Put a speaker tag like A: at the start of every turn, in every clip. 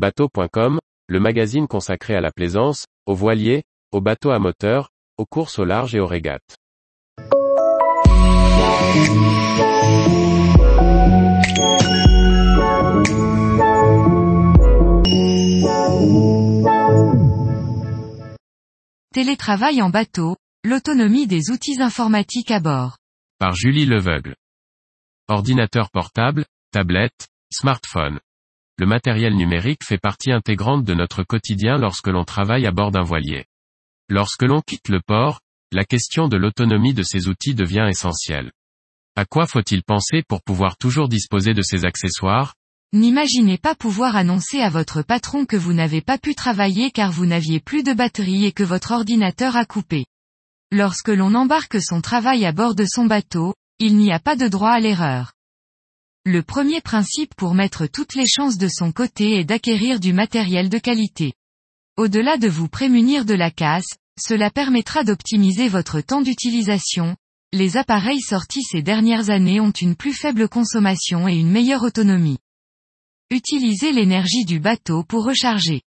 A: Bateau.com, le magazine consacré à la plaisance, aux voiliers, aux bateaux à moteur, aux courses au large et aux régates.
B: Télétravail en bateau, l'autonomie des outils informatiques à bord.
A: Par Julie Leveugle. Ordinateur portable, tablette, smartphone. Le matériel numérique fait partie intégrante de notre quotidien lorsque l'on travaille à bord d'un voilier. Lorsque l'on quitte le port, la question de l'autonomie de ces outils devient essentielle. À quoi faut-il penser pour pouvoir toujours disposer de ces accessoires?
B: N'imaginez pas pouvoir annoncer à votre patron que vous n'avez pas pu travailler car vous n'aviez plus de batterie et que votre ordinateur a coupé. Lorsque l'on embarque son travail à bord de son bateau, il n'y a pas de droit à l'erreur. Le premier principe pour mettre toutes les chances de son côté est d'acquérir du matériel de qualité. Au-delà de vous prémunir de la casse, cela permettra d'optimiser votre temps d'utilisation. Les appareils sortis ces dernières années ont une plus faible consommation et une meilleure autonomie. Utilisez l'énergie du bateau pour recharger.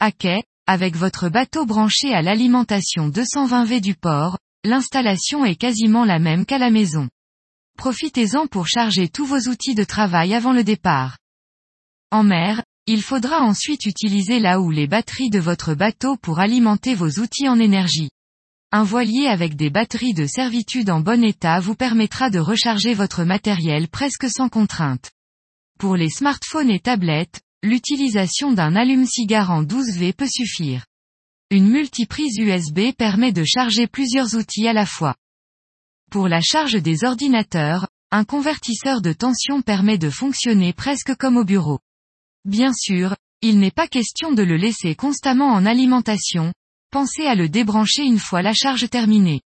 B: À quai, avec votre bateau branché à l'alimentation 220 V du port, l'installation est quasiment la même qu'à la maison. Profitez-en pour charger tous vos outils de travail avant le départ. En mer, il faudra ensuite utiliser là où les batteries de votre bateau pour alimenter vos outils en énergie. Un voilier avec des batteries de servitude en bon état vous permettra de recharger votre matériel presque sans contrainte. Pour les smartphones et tablettes, l'utilisation d'un allume-cigare en 12V peut suffire. Une multiprise USB permet de charger plusieurs outils à la fois. Pour la charge des ordinateurs, un convertisseur de tension permet de fonctionner presque comme au bureau. Bien sûr, il n'est pas question de le laisser constamment en alimentation, pensez à le débrancher une fois la charge terminée.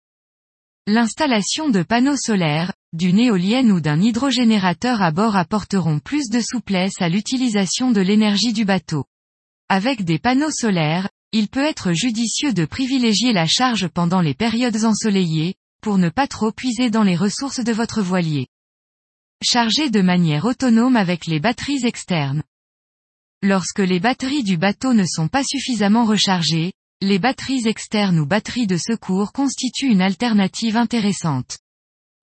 B: L'installation de panneaux solaires, d'une éolienne ou d'un hydrogénérateur à bord apporteront plus de souplesse à l'utilisation de l'énergie du bateau. Avec des panneaux solaires, il peut être judicieux de privilégier la charge pendant les périodes ensoleillées, pour ne pas trop puiser dans les ressources de votre voilier. Charger de manière autonome avec les batteries externes. Lorsque les batteries du bateau ne sont pas suffisamment rechargées, les batteries externes ou batteries de secours constituent une alternative intéressante.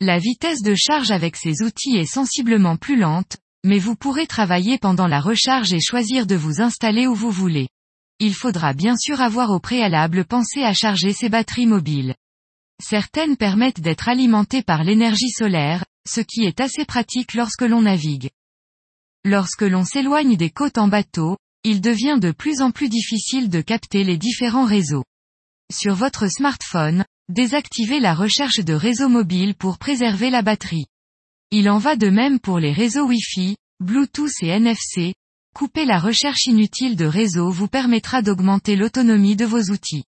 B: La vitesse de charge avec ces outils est sensiblement plus lente, mais vous pourrez travailler pendant la recharge et choisir de vous installer où vous voulez. Il faudra bien sûr avoir au préalable pensé à charger ces batteries mobiles. Certaines permettent d'être alimentées par l'énergie solaire, ce qui est assez pratique lorsque l'on navigue. Lorsque l'on s'éloigne des côtes en bateau, il devient de plus en plus difficile de capter les différents réseaux. Sur votre smartphone, Désactivez la recherche de réseaux mobiles pour préserver la batterie. Il en va de même pour les réseaux Wi-Fi, Bluetooth et NFC. Couper la recherche inutile de réseaux vous permettra d'augmenter l'autonomie de vos outils.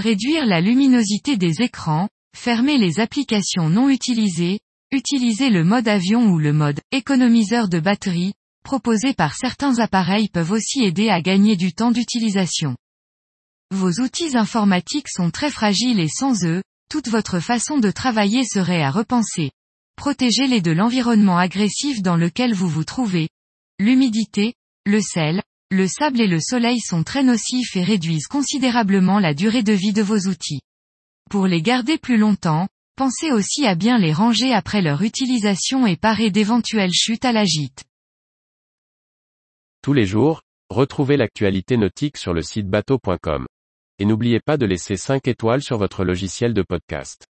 B: Réduire la luminosité des écrans, fermer les applications non utilisées, utiliser le mode avion ou le mode économiseur de batterie, proposés par certains appareils peuvent aussi aider à gagner du temps d'utilisation. Vos outils informatiques sont très fragiles et sans eux, toute votre façon de travailler serait à repenser. Protégez-les de l'environnement agressif dans lequel vous vous trouvez. L'humidité, le sel, le sable et le soleil sont très nocifs et réduisent considérablement la durée de vie de vos outils. Pour les garder plus longtemps, pensez aussi à bien les ranger après leur utilisation et parer d'éventuelles chutes à la gîte.
A: Tous les jours, retrouvez l'actualité nautique sur le site bateau.com et n'oubliez pas de laisser 5 étoiles sur votre logiciel de podcast.